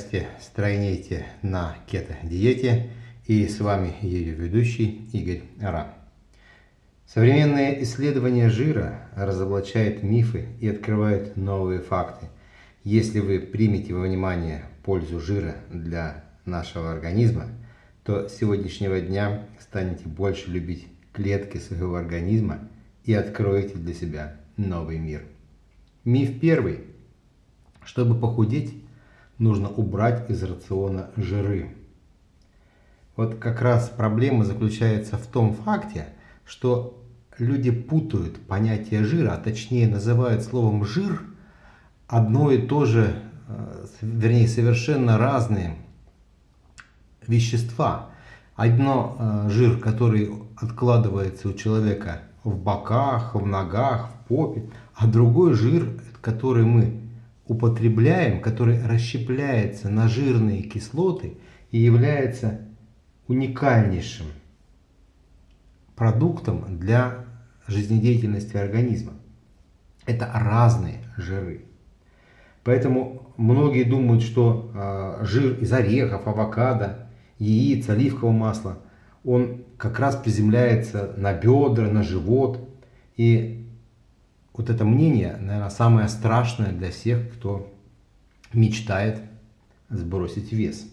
подкасте «Стройнейте на кето-диете» и с вами ее ведущий Игорь Ара. Современные исследования жира разоблачают мифы и открывают новые факты. Если вы примете во внимание пользу жира для нашего организма, то с сегодняшнего дня станете больше любить клетки своего организма и откроете для себя новый мир. Миф первый. Чтобы похудеть, нужно убрать из рациона жиры. Вот как раз проблема заключается в том факте, что люди путают понятие жира, а точнее называют словом жир одно и то же, э, вернее совершенно разные вещества. Одно э, жир, который откладывается у человека в боках, в ногах, в попе, а другой жир, который мы употребляем, который расщепляется на жирные кислоты и является уникальнейшим продуктом для жизнедеятельности организма. Это разные жиры. Поэтому многие думают, что э, жир из орехов, авокадо, яиц, оливкового масла, он как раз приземляется на бедра, на живот. И вот это мнение, наверное, самое страшное для всех, кто мечтает сбросить вес.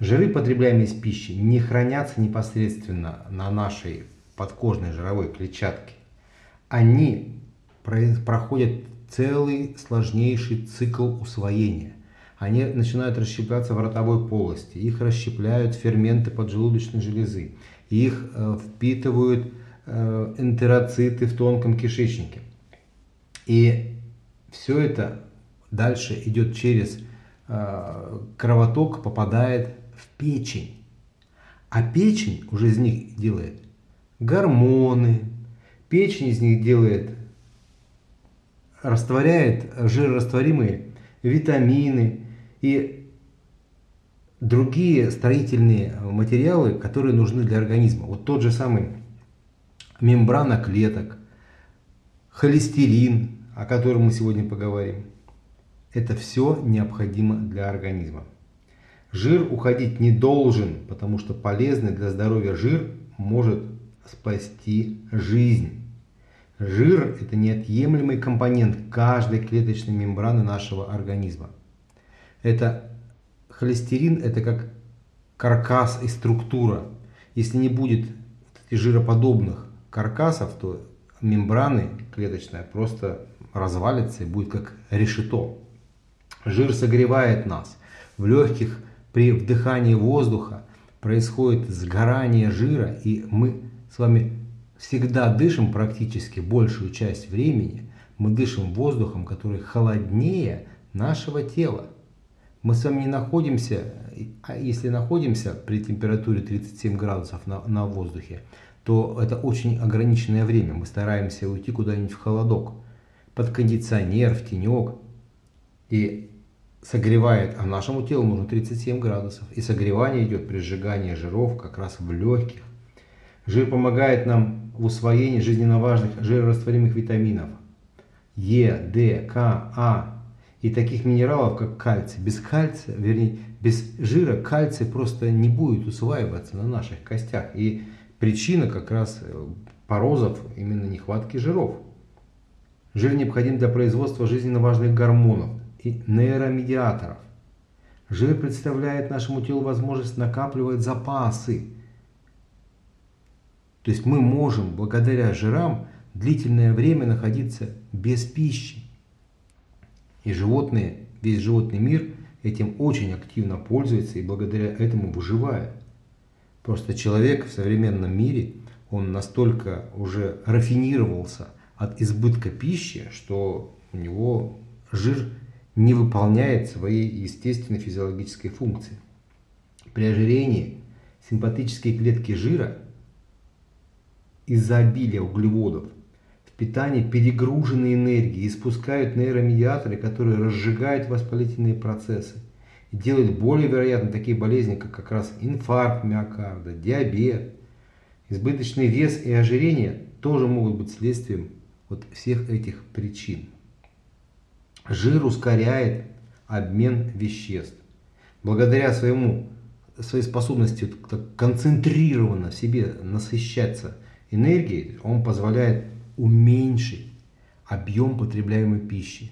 Жиры, потребляемые из пищи, не хранятся непосредственно на нашей подкожной жировой клетчатке. Они проходят целый сложнейший цикл усвоения. Они начинают расщепляться в ротовой полости, их расщепляют ферменты поджелудочной железы, их э, впитывают энтероциты в тонком кишечнике. И все это дальше идет через э, кровоток, попадает в печень. А печень уже из них делает гормоны, печень из них делает, растворяет жирорастворимые витамины и другие строительные материалы, которые нужны для организма. Вот тот же самый мембрана клеток, холестерин, о котором мы сегодня поговорим. Это все необходимо для организма. Жир уходить не должен, потому что полезный для здоровья жир может спасти жизнь. Жир – это неотъемлемый компонент каждой клеточной мембраны нашего организма. Это холестерин – это как каркас и структура. Если не будет жироподобных каркасов, то мембраны клеточная просто развалится и будет как решето. Жир согревает нас. В легких при вдыхании воздуха происходит сгорание жира, и мы с вами всегда дышим практически большую часть времени, мы дышим воздухом, который холоднее нашего тела. Мы с вами не находимся, а если находимся при температуре 37 градусов на, на воздухе, то это очень ограниченное время. Мы стараемся уйти куда-нибудь в холодок, под кондиционер, в тенек. И согревает, а нашему телу нужно 37 градусов. И согревание идет при сжигании жиров как раз в легких. Жир помогает нам в усвоении жизненно важных жирорастворимых витаминов Е, Д, К, А и таких минералов, как кальций. Без кальция, вернее, без жира кальций просто не будет усваиваться на наших костях. И причина как раз э, порозов именно нехватки жиров. Жир необходим для производства жизненно важных гормонов и нейромедиаторов. Жир представляет нашему телу возможность накапливать запасы. То есть мы можем благодаря жирам длительное время находиться без пищи. И животные, весь животный мир этим очень активно пользуется и благодаря этому выживает. Просто человек в современном мире, он настолько уже рафинировался от избытка пищи, что у него жир не выполняет своей естественной физиологической функции. При ожирении симпатические клетки жира из-за обилия углеводов в питании перегружены энергией и спускают нейромедиаторы, которые разжигают воспалительные процессы делает более вероятны такие болезни, как как раз инфаркт миокарда, диабет. Избыточный вес и ожирение тоже могут быть следствием вот всех этих причин. Жир ускоряет обмен веществ. благодаря своему, своей способности концентрированно в себе насыщаться энергией, он позволяет уменьшить объем потребляемой пищи.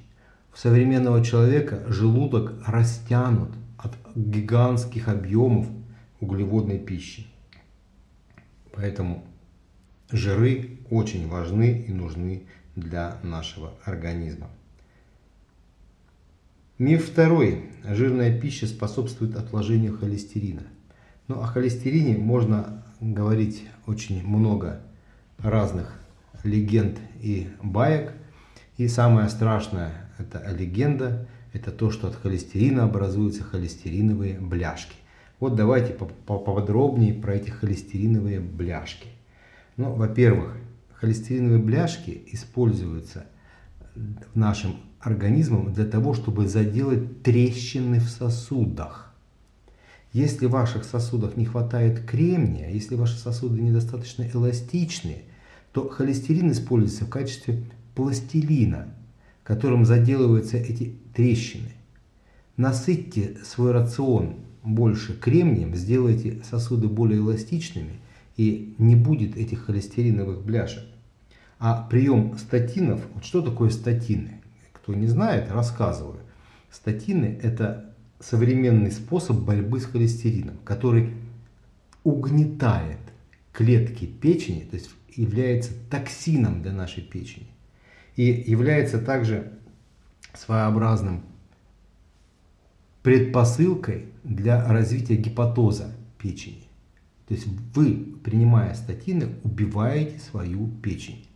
У современного человека желудок растянут от гигантских объемов углеводной пищи. Поэтому жиры очень важны и нужны для нашего организма. Миф второй. Жирная пища способствует отложению холестерина. Ну, о холестерине можно говорить очень много разных легенд и баек. И самое страшное – это легенда, это то, что от холестерина образуются холестериновые бляшки. Вот давайте поподробнее про эти холестериновые бляшки. Ну, во-первых, холестериновые бляшки используются в нашем организмом для того, чтобы заделать трещины в сосудах. Если в ваших сосудах не хватает кремния, если ваши сосуды недостаточно эластичные, то холестерин используется в качестве пластилина, которым заделываются эти трещины. Насытьте свой рацион больше кремнием, сделайте сосуды более эластичными и не будет этих холестериновых бляшек. А прием статинов, вот что такое статины? Кто не знает, рассказываю. Статины – это современный способ борьбы с холестерином, который угнетает клетки печени, то есть является токсином для нашей печени. И является также своеобразным предпосылкой для развития гепатоза печени. То есть вы, принимая статины, убиваете свою печень.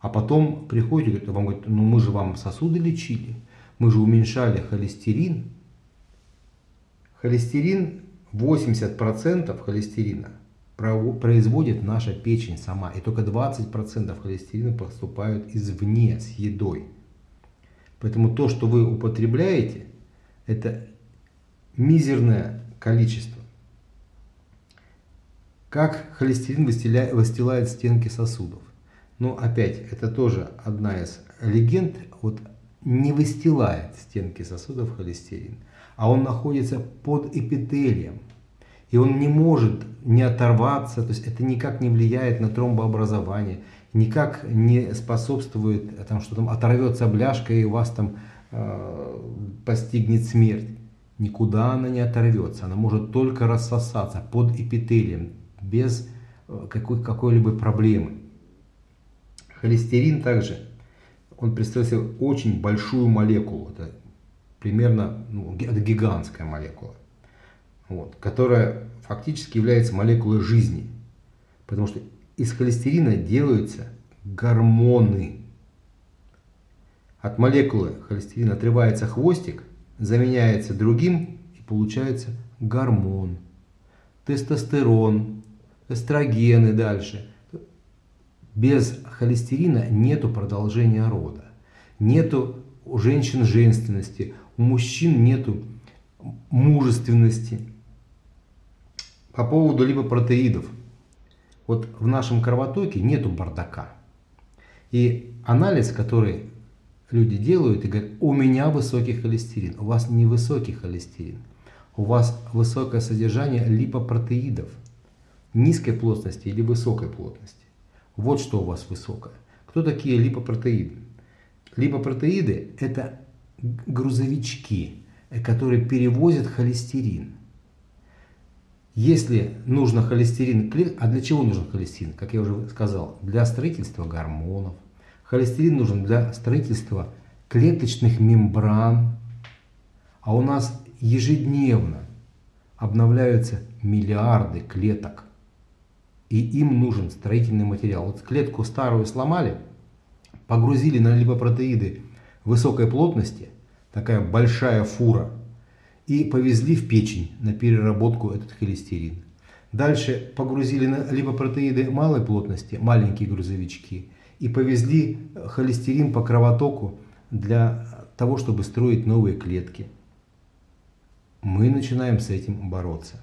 А потом приходите, вам говорят, ну мы же вам сосуды лечили, мы же уменьшали холестерин. Холестерин, 80% холестерина производит наша печень сама. И только 20% холестерина поступают извне с едой. Поэтому то, что вы употребляете, это мизерное количество. Как холестерин выстилает стенки сосудов. Но опять, это тоже одна из легенд. Вот не выстилает стенки сосудов холестерин, а он находится под эпителием. И он не может не оторваться, то есть это никак не влияет на тромбообразование, никак не способствует, там, что там оторвется бляшка и у вас там э, постигнет смерть. Никуда она не оторвется, она может только рассосаться под эпителием, без э, какой, какой-либо проблемы. Холестерин также, он представляет себе очень большую молекулу, это примерно ну, гигантская молекула, вот, которая фактически является молекулой жизни, потому что из холестерина делаются гормоны. От молекулы холестерина отрывается хвостик, заменяется другим и получается гормон, тестостерон, эстрогены дальше – без холестерина нету продолжения рода, нету у женщин женственности, у мужчин нету мужественности. По поводу липопротеидов. Вот в нашем кровотоке нету бардака. И анализ, который люди делают и говорят, у меня высокий холестерин. У вас не высокий холестерин. У вас высокое содержание липопротеидов. Низкой плотности или высокой плотности. Вот что у вас высокое. Кто такие липопротеиды? Липопротеиды – это грузовички, которые перевозят холестерин. Если нужно холестерин, а для чего нужен холестерин? Как я уже сказал, для строительства гормонов. Холестерин нужен для строительства клеточных мембран. А у нас ежедневно обновляются миллиарды клеток и им нужен строительный материал. Вот клетку старую сломали, погрузили на липопротеиды высокой плотности, такая большая фура, и повезли в печень на переработку этот холестерин. Дальше погрузили на липопротеиды малой плотности, маленькие грузовички, и повезли холестерин по кровотоку для того, чтобы строить новые клетки. Мы начинаем с этим бороться.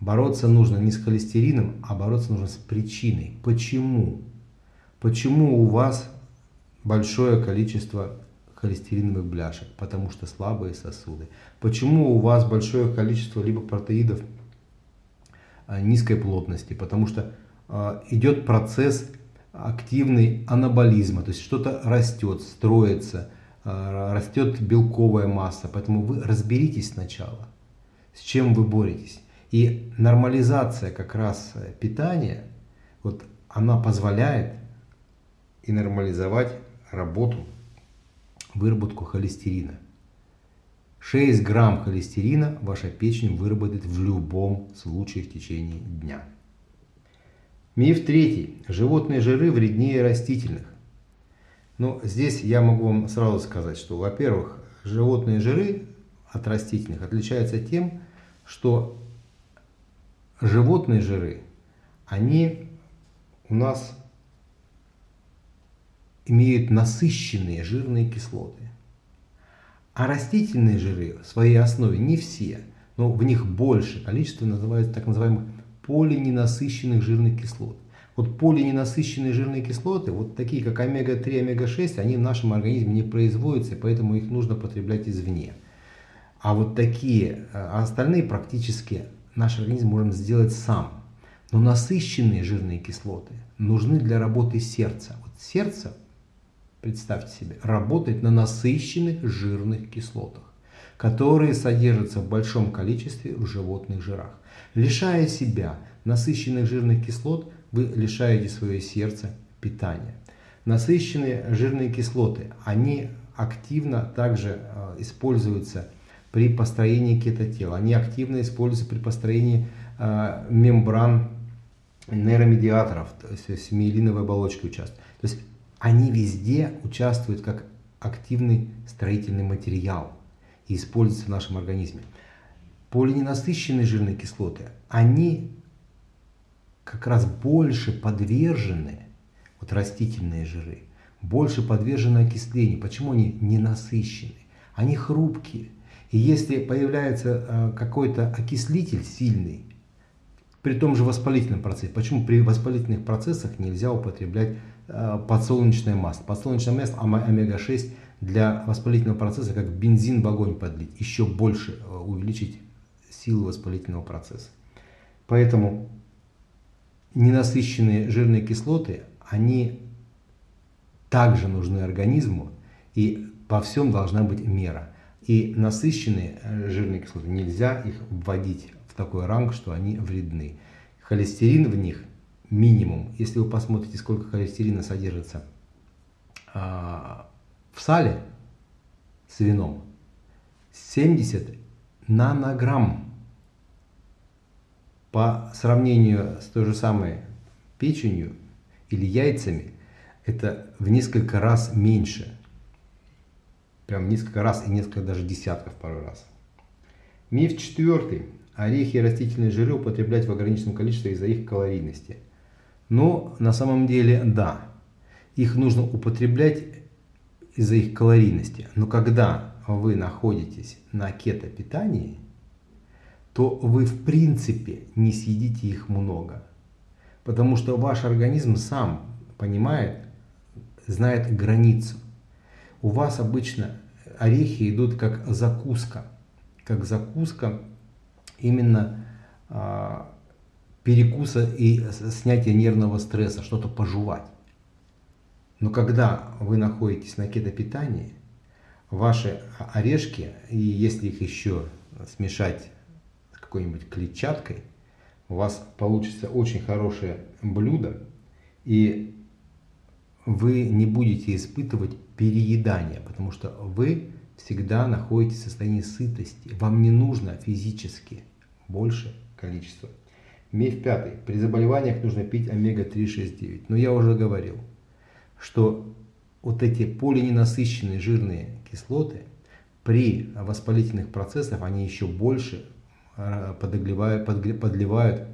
Бороться нужно не с холестерином, а бороться нужно с причиной. Почему? Почему у вас большое количество холестериновых бляшек, потому что слабые сосуды. Почему у вас большое количество либо протеидов а, низкой плотности? Потому что а, идет процесс активный анаболизма, то есть что-то растет, строится, а, растет белковая масса. Поэтому вы разберитесь сначала, с чем вы боретесь. И нормализация как раз питания, вот она позволяет и нормализовать работу, выработку холестерина. 6 грамм холестерина ваша печень выработает в любом случае в течение дня. Миф третий. Животные жиры вреднее растительных. Ну, здесь я могу вам сразу сказать, что, во-первых, животные жиры от растительных отличаются тем, что животные жиры, они у нас имеют насыщенные жирные кислоты. А растительные жиры в своей основе не все, но в них больше количество называется так называемых полиненасыщенных жирных кислот. Вот полиненасыщенные жирные кислоты, вот такие как омега-3, омега-6, они в нашем организме не производятся, поэтому их нужно потреблять извне. А вот такие, а остальные практически наш организм можем сделать сам. Но насыщенные жирные кислоты нужны для работы сердца. Вот сердце, представьте себе, работает на насыщенных жирных кислотах, которые содержатся в большом количестве в животных жирах. Лишая себя насыщенных жирных кислот, вы лишаете свое сердце питания. Насыщенные жирные кислоты, они активно также э, используются при построении кетотела. Они активно используются при построении э, мембран нейромедиаторов, то есть миелиновой оболочкой участвуют. Они везде участвуют как активный строительный материал и используются в нашем организме. Полиненасыщенные жирные кислоты, они как раз больше подвержены, вот растительные жиры, больше подвержены окислению. Почему они ненасыщенные? Они хрупкие. И если появляется э, какой-то окислитель сильный, при том же воспалительном процессе, почему при воспалительных процессах нельзя употреблять э, подсолнечное масло? Подсолнечное масло омега-6 для воспалительного процесса как бензин в огонь подлить, еще больше э, увеличить силу воспалительного процесса. Поэтому ненасыщенные жирные кислоты, они также нужны организму, и во всем должна быть мера. И насыщенные э, жирные кислоты нельзя их вводить такой ранг, что они вредны. Холестерин в них минимум. Если вы посмотрите, сколько холестерина содержится а, в сале с вином, 70 нанограмм по сравнению с той же самой печенью или яйцами, это в несколько раз меньше. Прям несколько раз и несколько даже десятков пару раз. Миф четвертый. Орехи и растительные жиры употреблять в ограниченном количестве из-за их калорийности. Но на самом деле да, их нужно употреблять из-за их калорийности. Но когда вы находитесь на кето-питании, то вы в принципе не съедите их много. Потому что ваш организм сам понимает, знает границу у вас обычно орехи идут как закуска, как закуска именно а, перекуса и снятия нервного стресса, что-то пожевать. Но когда вы находитесь на кетопитании, ваши орешки, и если их еще смешать с какой-нибудь клетчаткой, у вас получится очень хорошее блюдо, и вы не будете испытывать переедание, потому что вы всегда находитесь в состоянии сытости. Вам не нужно физически больше количества. Миф пятый. При заболеваниях нужно пить омега-3, 6, 9. Но я уже говорил, что вот эти полиненасыщенные жирные кислоты при воспалительных процессах они еще больше э, подогревают, подливают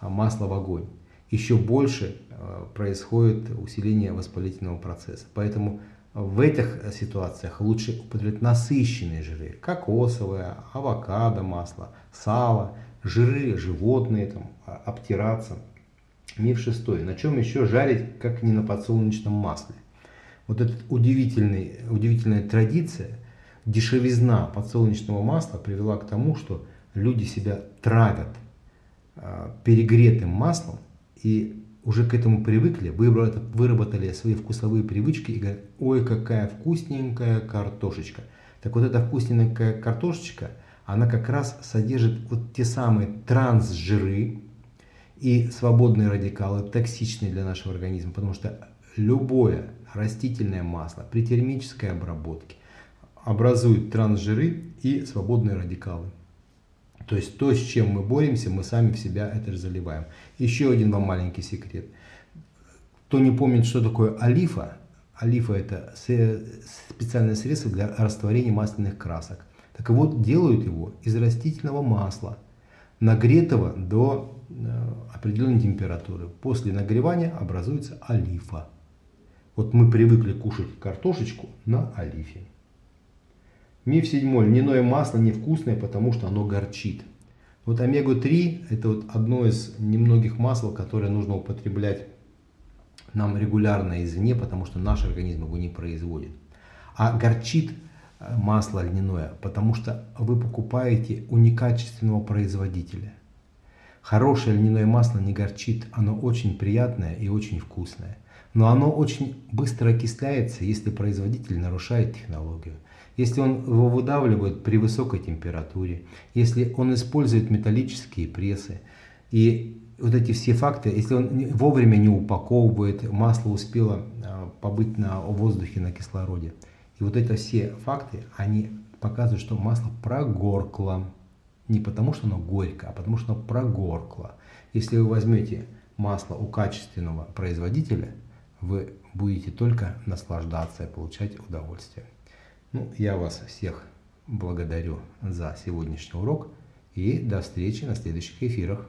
масло в огонь. Еще больше э, происходит усиление воспалительного процесса. Поэтому в этих ситуациях лучше употреблять насыщенные жиры, кокосовое, авокадо, масло, сало, жиры животные, там, а, обтираться. Миф шестой. На чем еще жарить, как не на подсолнечном масле? Вот эта удивительная традиция, дешевизна подсолнечного масла привела к тому, что люди себя травят э, перегретым маслом и уже к этому привыкли, выработали свои вкусовые привычки и говорят, ой, какая вкусненькая картошечка. Так вот эта вкусненькая картошечка, она как раз содержит вот те самые трансжиры и свободные радикалы, токсичные для нашего организма, потому что любое растительное масло при термической обработке образует трансжиры и свободные радикалы. То есть то, с чем мы боремся, мы сами в себя это же заливаем. Еще один вам маленький секрет. Кто не помнит, что такое олифа, олифа это специальное средство для растворения масляных красок. Так вот, делают его из растительного масла, нагретого до э, определенной температуры. После нагревания образуется олифа. Вот мы привыкли кушать картошечку на олифе. Миф седьмой. Льняное масло невкусное, потому что оно горчит. Вот омегу-3 это вот одно из немногих масел, которое нужно употреблять нам регулярно извне, потому что наш организм его не производит. А горчит э, масло льняное, потому что вы покупаете у некачественного производителя. Хорошее льняное масло не горчит, оно очень приятное и очень вкусное. Но оно очень быстро окисляется, если производитель нарушает технологию если он его выдавливает при высокой температуре, если он использует металлические прессы, и вот эти все факты, если он вовремя не упаковывает, масло успело а, побыть на воздухе, на кислороде. И вот эти все факты, они показывают, что масло прогоркло. Не потому, что оно горько, а потому, что оно прогоркло. Если вы возьмете масло у качественного производителя, вы будете только наслаждаться и получать удовольствие. Ну, я вас всех благодарю за сегодняшний урок и до встречи на следующих эфирах.